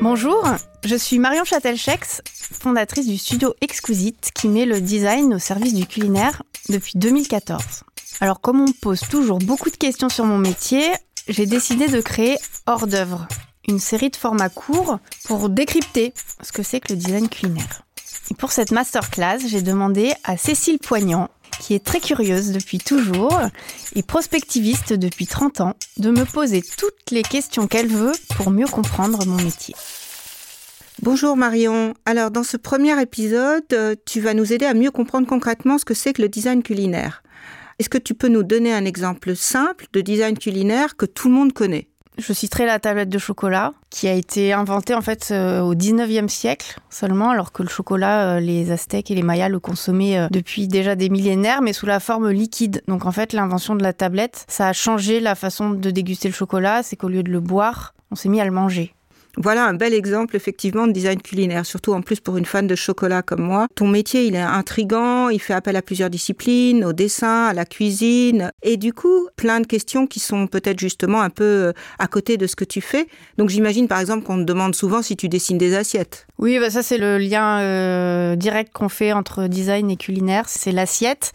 Bonjour, je suis Marion Châtelchex, fondatrice du studio Exquisite qui met le design au service du culinaire depuis 2014. Alors comme on pose toujours beaucoup de questions sur mon métier, j'ai décidé de créer Hors d'œuvre, une série de formats courts pour décrypter ce que c'est que le design culinaire. Et pour cette masterclass, j'ai demandé à Cécile Poignant, qui est très curieuse depuis toujours et prospectiviste depuis 30 ans, de me poser toutes les questions qu'elle veut pour mieux comprendre mon métier. Bonjour Marion. Alors dans ce premier épisode, euh, tu vas nous aider à mieux comprendre concrètement ce que c'est que le design culinaire. Est-ce que tu peux nous donner un exemple simple de design culinaire que tout le monde connaît? Je citerai la tablette de chocolat qui a été inventée en fait euh, au 19e siècle seulement, alors que le chocolat, euh, les Aztèques et les Mayas le consommaient euh, depuis déjà des millénaires, mais sous la forme liquide. Donc en fait, l'invention de la tablette, ça a changé la façon de déguster le chocolat. C'est qu'au lieu de le boire, on s'est mis à le manger. Voilà un bel exemple effectivement de design culinaire, surtout en plus pour une fan de chocolat comme moi. Ton métier, il est intrigant, il fait appel à plusieurs disciplines, au dessin, à la cuisine, et du coup, plein de questions qui sont peut-être justement un peu euh, à côté de ce que tu fais. Donc j'imagine par exemple qu'on te demande souvent si tu dessines des assiettes. Oui, bah ça c'est le lien euh, direct qu'on fait entre design et culinaire, c'est l'assiette.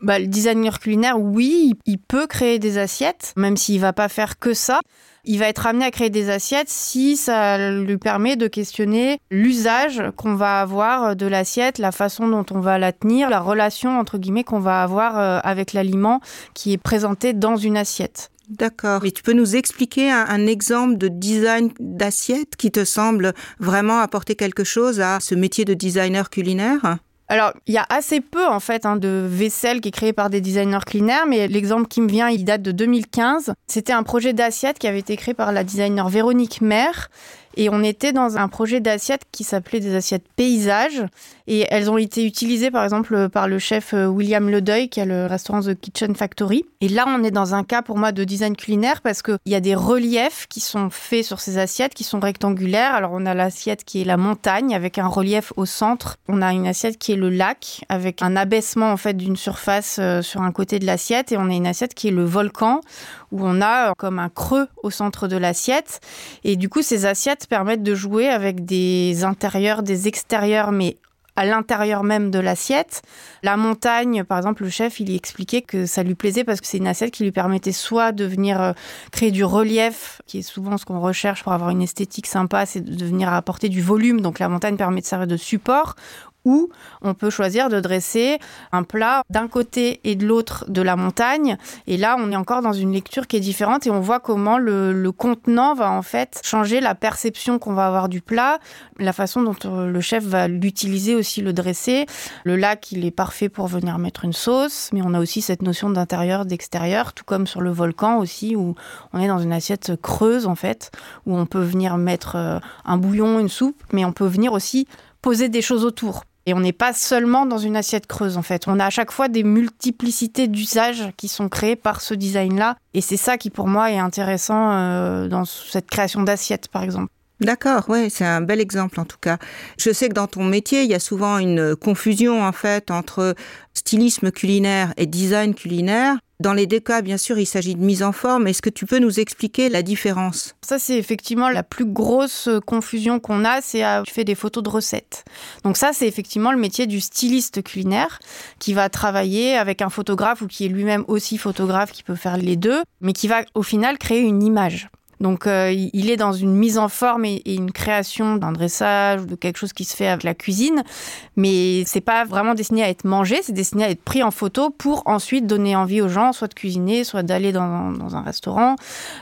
Bah, le designer culinaire, oui, il peut créer des assiettes, même s'il va pas faire que ça il va être amené à créer des assiettes si ça lui permet de questionner l'usage qu'on va avoir de l'assiette, la façon dont on va la tenir, la relation entre guillemets qu'on va avoir euh, avec l'aliment qui est présenté dans une assiette. D'accord. Et tu peux nous expliquer un exemple de design d'assiette qui te semble vraiment apporter quelque chose à ce métier de designer culinaire? Alors, il y a assez peu en fait hein, de vaisselle qui est créée par des designers culinaires, mais l'exemple qui me vient, il date de 2015. C'était un projet d'assiette qui avait été créé par la designer Véronique Maire et on était dans un projet d'assiettes qui s'appelait des assiettes paysages. Et elles ont été utilisées, par exemple, par le chef euh, William Ledeuil, qui a le restaurant The Kitchen Factory. Et là, on est dans un cas, pour moi, de design culinaire parce qu'il y a des reliefs qui sont faits sur ces assiettes, qui sont rectangulaires. Alors, on a l'assiette qui est la montagne, avec un relief au centre. On a une assiette qui est le lac, avec un abaissement, en fait, d'une surface euh, sur un côté de l'assiette. Et on a une assiette qui est le volcan, où on a euh, comme un creux au centre de l'assiette. Et du coup, ces assiettes permettent de jouer avec des intérieurs, des extérieurs, mais à l'intérieur même de l'assiette. La montagne, par exemple, le chef, il expliquait que ça lui plaisait parce que c'est une assiette qui lui permettait soit de venir euh, créer du relief, qui est souvent ce qu'on recherche pour avoir une esthétique sympa, c'est de venir apporter du volume. Donc la montagne permet de servir de support, ou on peut choisir de dresser un plat d'un côté et de l'autre de la montagne. Et là, on est encore dans une lecture qui est différente et on voit comment le, contenant va en fait changer la perception qu'on va avoir du plat, la façon dont euh, le chef va l'utiliser aussi, le dresser. Le lac, il est parfait pour venir mettre une sauce, mais on a aussi cette notion d'intérieur, d'extérieur, tout comme sur le volcan aussi, où on est dans une assiette creuse en fait, où on peut venir mettre euh, un bouillon, une soupe, mais on peut venir aussi poser des choses autour et on n'est pas seulement dans une assiette creuse en fait. On a à chaque fois des multiplicités d'usages qui sont créés par ce design-là. Et c'est ça qui pour moi est intéressant euh, dans cette création d'assiettes par exemple. D'accord, ouais, c'est un bel exemple en tout cas. Je sais que dans ton métier, il y a souvent une confusion en fait entre stylisme culinaire et design culinaire. Dans les deux cas, bien sûr, il s'agit de mise en forme. Est-ce que tu peux nous expliquer la différence? Ça, c'est effectivement la plus grosse confusion qu'on a, c'est à faire des photos de recettes. Donc ça, c'est effectivement le métier du styliste culinaire qui va travailler avec un photographe ou qui est lui-même aussi photographe, qui peut faire les deux, mais qui va au final créer une image. Donc euh, il est dans une mise en forme et, une création d'un dressage ou de quelque chose qui se fait avec la cuisine, mais c'est pas vraiment destiné à être mangé, c'est destiné à être pris en photo pour ensuite donner envie aux gens soit de cuisiner, soit d'aller dans, un restaurant.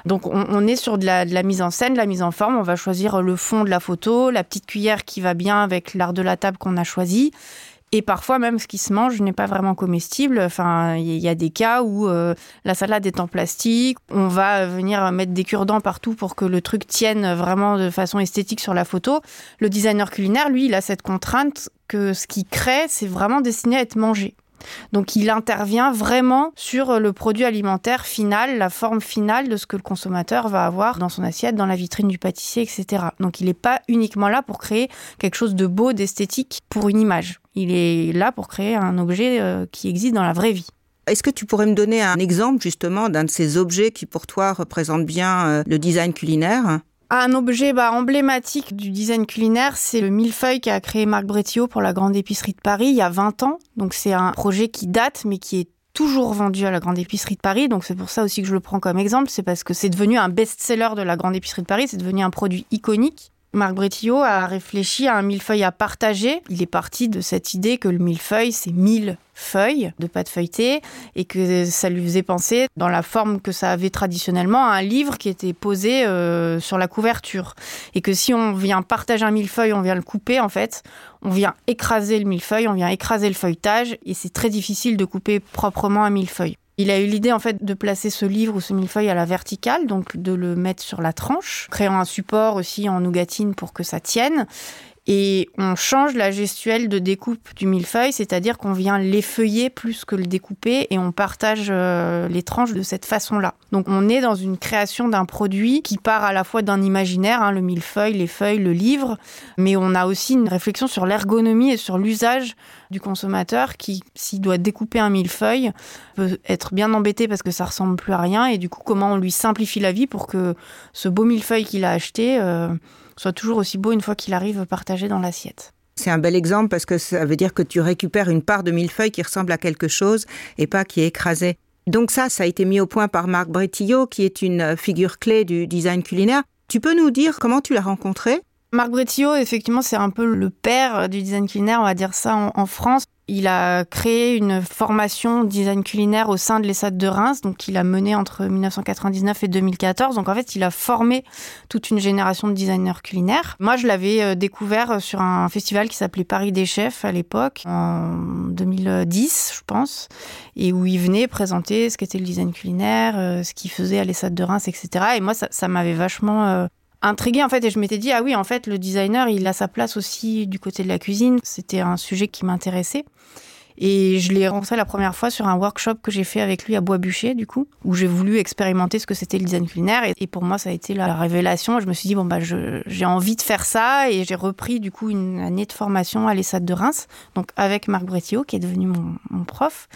Donc on, est sur de la, de la, mise en scène, de la mise en forme, on va choisir le fond de la photo, la petite cuillère qui va bien avec l'art de la table qu'on a choisi et parfois, même ce qui se mange n'est pas vraiment comestible. Enfin, il y a des cas où euh, la salade est en plastique. On va venir mettre des cure-dents partout pour que le truc tienne vraiment de façon esthétique sur la photo. Le designer culinaire, lui, il a cette contrainte que ce qu'il crée, c'est vraiment destiné à être mangé. Donc il intervient vraiment sur le produit alimentaire final, la forme finale de ce que le consommateur va avoir dans son assiette, dans la vitrine du pâtissier, etc. Donc il n'est pas uniquement là pour créer quelque chose de beau, d'esthétique pour une image. Il est là pour créer un objet euh, qui existe dans la vraie vie. Est-ce que tu pourrais me donner un exemple justement d'un de ces objets qui pour toi représentent bien euh, le design culinaire? Un objet bah, emblématique du design culinaire, c'est le millefeuille qu'a créé Marc Bretillot pour la Grande Épicerie de Paris il y a 20 ans. Donc c'est un projet qui date, mais qui est toujours vendu à la Grande Épicerie de Paris. Donc c'est pour ça aussi que je le prends comme exemple. C'est parce que c'est devenu un best-seller de la Grande Épicerie de Paris. C'est devenu un produit iconique. Marc Bretillot a réfléchi à un millefeuille à partager. Il est parti de cette idée que le millefeuille, c'est mille feuilles de pâte feuilletée et que ça lui faisait penser, dans la forme que ça avait traditionnellement, à un livre qui était posé euh, sur la couverture. Et que si on vient partager un millefeuille, on vient le couper, en fait, on vient écraser le millefeuille, on vient écraser le feuilletage et c'est très difficile de couper proprement un millefeuille. Il a eu l'idée en fait de placer ce livre ou ce millefeuille à la verticale, donc de le mettre sur la tranche, créant un support aussi en nougatine pour que ça tienne. Et on change la gestuelle de découpe du millefeuille, c'est-à-dire qu'on vient l'effeuiller plus que le découper et on partage euh, les tranches de cette façon-là. Donc on est dans une création d'un produit qui part à la fois d'un imaginaire, hein, le millefeuille, les feuilles, le livre, mais on a aussi une réflexion sur l'ergonomie et sur l'usage du consommateur qui, s'il doit découper un millefeuille, peut être bien embêté parce que ça ressemble plus à rien et du coup comment on lui simplifie la vie pour que ce beau millefeuille qu'il a acheté... Euh, soit toujours aussi beau une fois qu'il arrive partagé dans l'assiette. C'est un bel exemple parce que ça veut dire que tu récupères une part de millefeuille qui ressemble à quelque chose et pas qui est écrasée. Donc ça, ça a été mis au point par Marc Bretillot, qui est une figure clé du design culinaire. Tu peux nous dire comment tu l'as rencontré? Marc Bretillot, effectivement, c'est un peu le père du design culinaire, on va dire ça, en, France. Il a créé une formation design culinaire au sein de l'ESSAD de Reims, donc il a mené entre 1999 et 2014. Donc en fait, il a formé toute une génération de designers culinaires. Moi, je l'avais euh, découvert sur un festival qui s'appelait Paris des chefs à l'époque, en 2010, je pense, et où il venait présenter ce qu'était le design culinaire, euh, ce qu'il faisait à l'ESSAD de Reims, etc. Et moi, ça, m'avait vachement euh, intriguée en fait et je m'étais dit ah oui en fait le designer il a sa place aussi du côté de la cuisine. C'était un sujet qui m'intéressait et je l'ai rencontré la première fois sur un workshop que j'ai fait avec lui à Bois-Bûcher, du coup, où j'ai voulu expérimenter ce que c'était le culinaire. Et, pour moi, ça a été la révélation. Je me suis dit, bon, bah, j'ai envie de faire ça. Et j'ai repris, du coup, une année de formation à l'ESSAD de Reims, donc avec Marc Bretillot, qui est devenu mon, prof.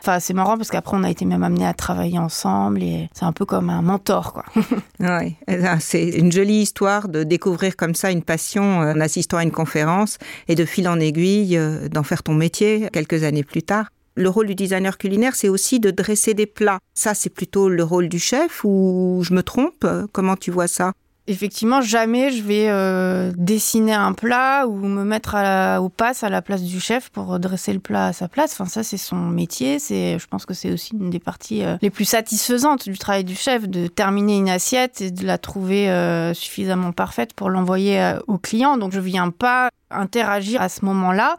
Enfin, c'est marrant parce qu'après, on a été même amenés à travailler ensemble. Et c'est un peu comme un mentor, quoi. oui, c'est une jolie histoire de découvrir comme ça une passion euh, en assistant à une conférence et de fil en aiguille euh, d'en faire ton métier années plus tard. Le rôle du designer culinaire, c'est aussi de dresser des plats. Ça, c'est plutôt le rôle du chef ou je me trompe? Comment tu vois ça? Effectivement, jamais je vais euh, dessiner un plat ou me mettre au passe à la place du chef pour dresser le plat à sa place. Enfin, ça, c'est son métier. C'est, je pense que c'est aussi une des parties euh, les plus satisfaisantes du travail du chef, de terminer une assiette et de la trouver euh, suffisamment parfaite pour l'envoyer au client. Donc, je viens pas interagir à ce moment-là.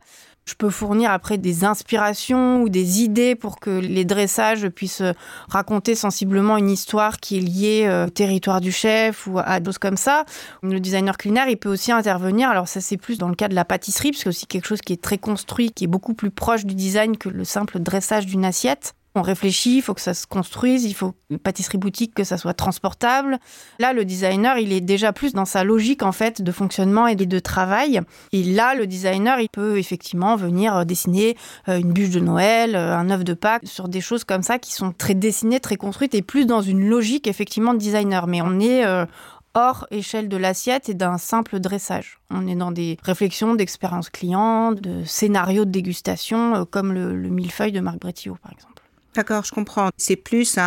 Je peux fournir après des inspirations ou des idées pour que les dressages puissent raconter sensiblement une histoire qui est liée euh, au territoire du chef ou à d'autres comme ça. Le designer culinaire, il peut aussi intervenir. Alors ça, c'est plus dans le cas de la pâtisserie, parce que c'est aussi quelque chose qui est très construit, qui est beaucoup plus proche du design que le simple dressage d'une assiette. On réfléchit, il faut que ça se construise, il faut une pâtisserie boutique que ça soit transportable. Là, le designer, il est déjà plus dans sa logique en fait de fonctionnement et de travail. Et là, le designer, il peut effectivement venir euh, dessiner euh, une bûche de Noël, euh, un œuf de Pâques, sur des choses comme ça qui sont très dessinées, très construites et plus dans une logique effectivement de designer. Mais on est hors échelle de l'assiette et d'un simple dressage. On est dans des réflexions d'expérience client, de scénarios de dégustation, comme le, le millefeuille de Marc Bretillot, par exemple. D'accord, je comprends. C'est plus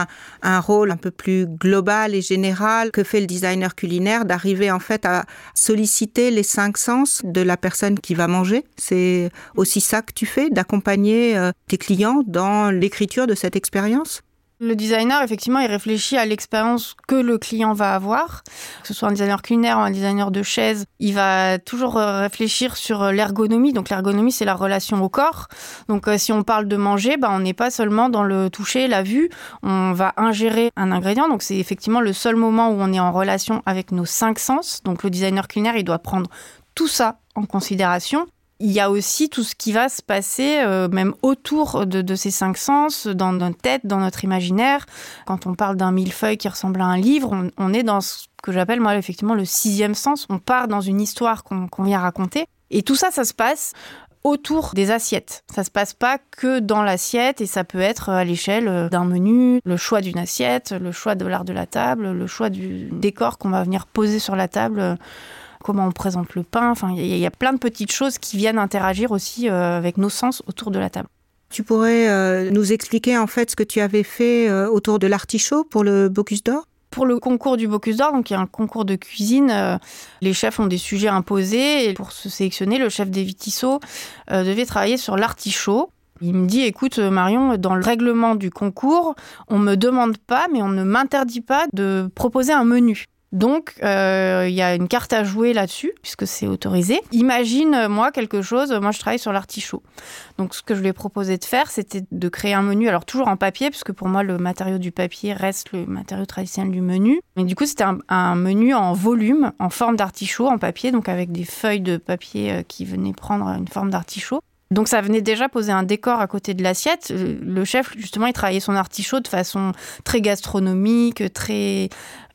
un, rôle un peu plus global et général que fait le designer culinaire d'arriver en fait à solliciter les cinq sens de la personne qui va manger. C'est aussi ça que tu fais, d'accompagner euh, tes clients dans l'écriture de cette expérience? Le designer, effectivement, il réfléchit à l'expérience que le client va avoir, que ce soit un designer culinaire ou un designer de chaise. Il va toujours euh, réfléchir sur euh, l'ergonomie. Donc l'ergonomie, c'est la relation au corps. Donc euh, si on parle de manger, bah, on n'est pas seulement dans le toucher, la vue. On va ingérer un ingrédient. Donc c'est effectivement le seul moment où on est en relation avec nos cinq sens. Donc le designer culinaire, il doit prendre tout ça en considération il y a aussi tout ce qui va se passer, euh, même autour de, ces cinq sens, dans notre tête, dans notre imaginaire. Quand on parle d'un millefeuille qui ressemble à un livre, on, est dans ce que j'appelle, moi, effectivement, le sixième sens. On part dans une histoire qu'on vient raconter. Et tout ça, ça se passe autour des assiettes. Ça se passe pas que dans l'assiette et ça peut être à l'échelle d'un menu, le choix d'une assiette, le choix de l'art de la table, le choix du décor qu'on va venir poser sur la table comment on présente le pain. Enfin, il y, a plein de petites choses qui viennent interagir aussi euh, avec nos sens autour de la table. Tu pourrais euh, nous expliquer en fait ce que tu avais fait euh, autour de l'artichaut pour le Bocuse d'Or? Pour le concours du Bocuse d'Or, donc il y a un concours de cuisine, les chefs ont des sujets imposés et pour se sélectionner, le chef des Vitisseaux devait travailler sur l'artichaut. Il me dit, écoute Marion, dans le règlement du concours, on me demande pas, mais on ne m'interdit pas de proposer un menu. Donc, euh, il y a une carte à jouer là-dessus, puisque c'est autorisé. Imagine, euh, moi, quelque chose, moi je travaille sur l'artichaut. Donc, ce que je lui ai proposé de faire, c'était de créer un menu, alors toujours en papier, puisque pour moi, le matériau du papier reste le matériau traditionnel du menu. Mais du coup, c'était un, menu en volume, en forme d'artichaut, en papier, donc avec des feuilles de papier euh, qui venaient prendre une forme d'artichaut. Donc ça venait déjà poser un décor à côté de l'assiette. Le chef, justement, il travaillait son artichaut de façon très gastronomique, très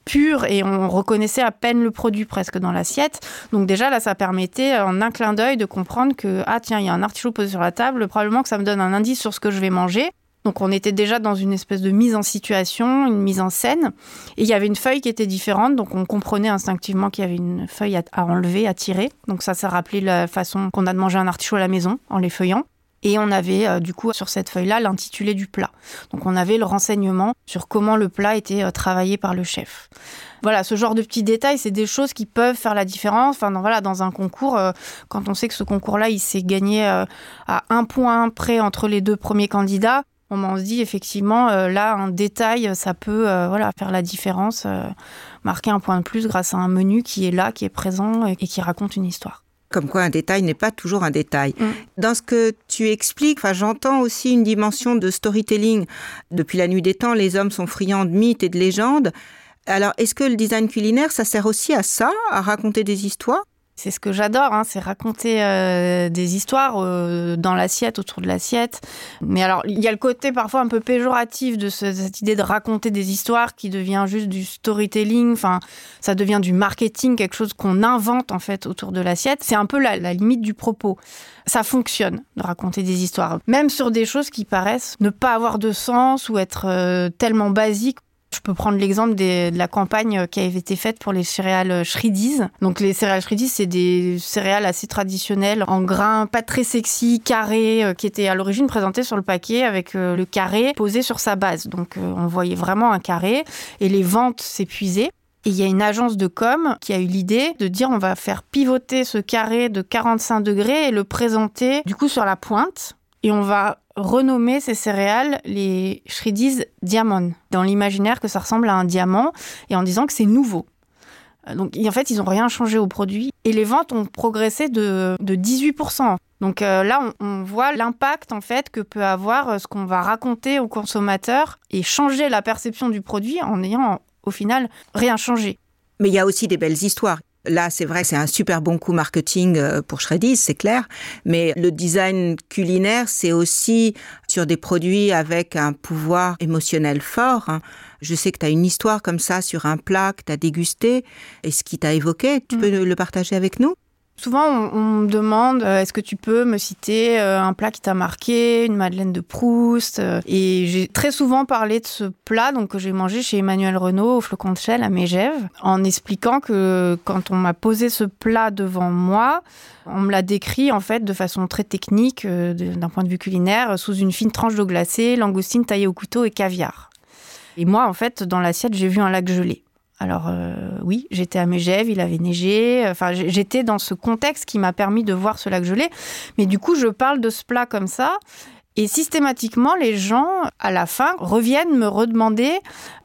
pur et on reconnaissait à peine le produit presque dans l'assiette. Donc déjà là, ça permettait en un clin d'œil de comprendre que ah tiens, il y a un artichaut posé sur la table, probablement que ça me donne un indice sur ce que je vais manger. Donc on était déjà dans une espèce de mise en situation, une mise en scène. Et il y avait une feuille qui était différente, donc on comprenait instinctivement qu'il y avait une feuille à, enlever, à tirer. Donc ça, ça rappelait la façon qu'on a de manger un artichaut à la maison en les feuillant. Et on avait euh, du coup sur cette feuille-là l'intitulé du plat. Donc on avait le renseignement sur comment le plat était euh, travaillé par le chef. Voilà, ce genre de petits détails, c'est des choses qui peuvent faire la différence. Enfin, dans, voilà, dans un concours, euh, quand on sait que ce concours-là, il s'est gagné à un point près entre les deux premiers candidats, on se dit effectivement, là, un détail, ça peut voilà, faire la différence, marquer un point de plus grâce à un menu qui est là, qui est présent et qui raconte une histoire. Comme quoi un détail n'est pas toujours un détail. Mm. Dans ce que tu expliques, j'entends aussi une dimension de storytelling. Depuis la nuit des temps, les hommes sont friands de mythes et de légendes. Alors, est-ce que le design culinaire, ça sert aussi à ça, à raconter des histoires? C'est ce que j'adore, hein, c'est raconter euh, des histoires euh, dans l'assiette, autour de l'assiette. Mais alors, il y a le côté parfois un peu péjoratif de cette idée de raconter des histoires qui devient juste du storytelling. Enfin, ça devient du marketing, quelque chose qu'on invente en fait autour de l'assiette. C'est un peu la, limite du propos. Ça fonctionne de raconter des histoires, même sur des choses qui paraissent ne pas avoir de sens ou être euh, tellement basiques je peux prendre l'exemple de la campagne qui avait été faite pour les céréales Shreddies. Donc les céréales Shreddies, c'est des céréales assez traditionnelles, en grains pas très sexy, carrés, euh, qui étaient à l'origine présentées sur le paquet avec euh, le carré posé sur sa base. Donc euh, on voyait vraiment un carré et les ventes s'épuisaient. Et il y a une agence de com qui a eu l'idée de dire on va faire pivoter ce carré de 45 degrés et le présenter du coup sur la pointe. Et on va renommer ces céréales les Shreddies Diamond, dans l'imaginaire que ça ressemble à un diamant, et en disant que c'est nouveau. Euh, donc en fait, ils n'ont rien changé au produit. Et les ventes ont progressé de, de 18%. Donc euh, là, on, voit l'impact en fait que peut avoir euh, ce qu'on va raconter aux consommateurs et changer la perception du produit en ayant au final rien changé. Mais il y a aussi des belles histoires. Là, c'est vrai, c'est un super bon coup marketing euh, pour Shreddies, c'est clair. Mais le design culinaire, c'est aussi sur des produits avec un pouvoir émotionnel fort. Hein. Je sais que tu as une histoire comme ça sur un plat que tu as dégusté et ce qui t'a évoqué. Tu mm. peux le partager avec nous? Souvent, on, me demande euh, est-ce que tu peux me citer euh, un plat qui t'a marqué, une madeleine de Proust euh, Et j'ai très souvent parlé de ce plat donc que j'ai mangé chez Emmanuel Renault au flocon de chêne à Mégève, en expliquant que quand on m'a posé ce plat devant moi, on me l'a décrit en fait de façon très technique, d'un point de vue culinaire, sous une fine tranche d'eau glacée, langoustine taillée au couteau et caviar. Et moi, en fait, dans l'assiette, j'ai vu un lac gelé. Alors euh, oui, j'étais à Megève, il avait neigé. Enfin, j'étais dans ce contexte qui m'a permis de voir ce lac gelé. Mais du coup, je parle de ce plat comme ça. Et systématiquement, les gens, à la fin, reviennent me redemander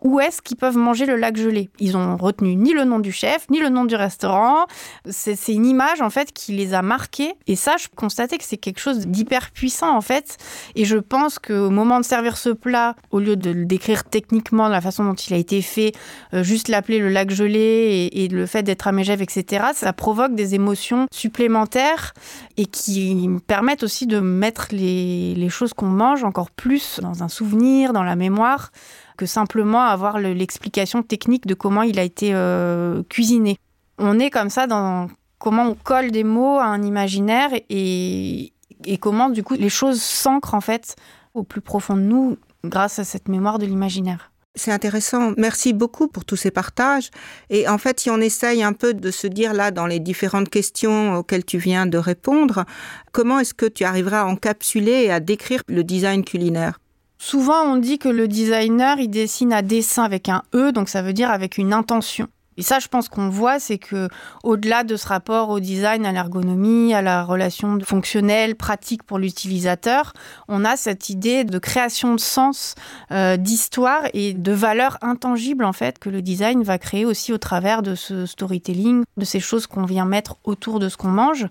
où est-ce qu'ils peuvent manger le lac gelé. Ils ont retenu ni le nom du chef, ni le nom du restaurant. C'est une image, en fait, qui les a marqués. Et ça, je constatais que c'est quelque chose d'hyper puissant, en fait. Et je pense qu'au moment de servir ce plat, au lieu de le décrire techniquement de la façon dont il a été fait, euh, juste l'appeler le lac gelé et, le fait d'être à Megève, etc., ça provoque des émotions supplémentaires et qui permettent aussi de mettre les choses qu'on mange encore plus dans un souvenir, dans la mémoire, que simplement avoir l'explication technique de comment il a été euh, cuisiné. On est comme ça dans comment on colle des mots à un imaginaire et et comment du coup les choses s'ancrent en fait au plus profond de nous grâce à cette mémoire de l'imaginaire. C'est intéressant. Merci beaucoup pour tous ces partages. Et en fait, si on essaye un peu de se dire là, dans les différentes questions auxquelles tu viens de répondre, comment est-ce que tu arriveras à encapsuler et à décrire le design culinaire? Souvent, on dit que le designer, il dessine à dessin avec un E, donc ça veut dire avec une intention. Et ça, je pense qu'on voit, c'est que au-delà de ce rapport au design, à l'ergonomie, à la relation fonctionnelle, pratique pour l'utilisateur, on a cette idée de création de sens, euh, d'histoire et de valeur intangible en fait que le design va créer aussi au travers de ce storytelling, de ces choses qu'on vient mettre autour de ce qu'on mange.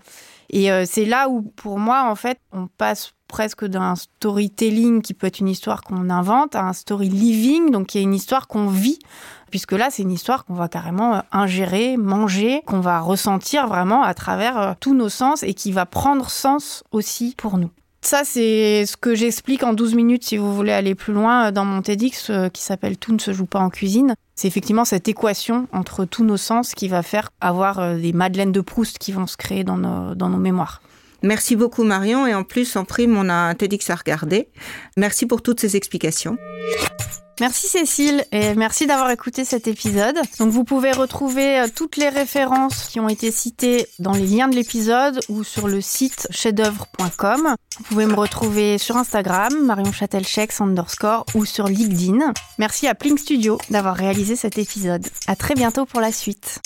Et euh, c'est là où, pour moi, en fait, on passe presque d'un storytelling qui peut être une histoire qu'on invente à un story living, donc qui est une histoire qu'on vit puisque là, c'est une histoire qu'on va carrément euh, ingérer, manger, qu'on va ressentir vraiment à travers euh, tous nos sens et qui va prendre sens aussi pour nous. Ça, c'est ce que j'explique en 12 minutes si vous voulez aller plus loin euh, dans mon TEDx qui s'appelle Tout ne se joue pas en cuisine. C'est effectivement cette équation entre tous nos sens qui va faire avoir des madeleines de Proust qui vont se créer dans nos, dans nos mémoires. Merci beaucoup Marion et en plus en prime on a un TEDx à regarder. Merci pour toutes ces explications. Merci Cécile et merci d'avoir écouté cet épisode. Donc vous pouvez retrouver euh, toutes les références qui ont été citées dans les liens de l'épisode ou sur le site chefd'oeuvre.com. Vous pouvez me retrouver sur Instagram, Marion underscore ou sur LinkedIn. Merci à Plink Studio d'avoir réalisé cet épisode. À très bientôt pour la suite.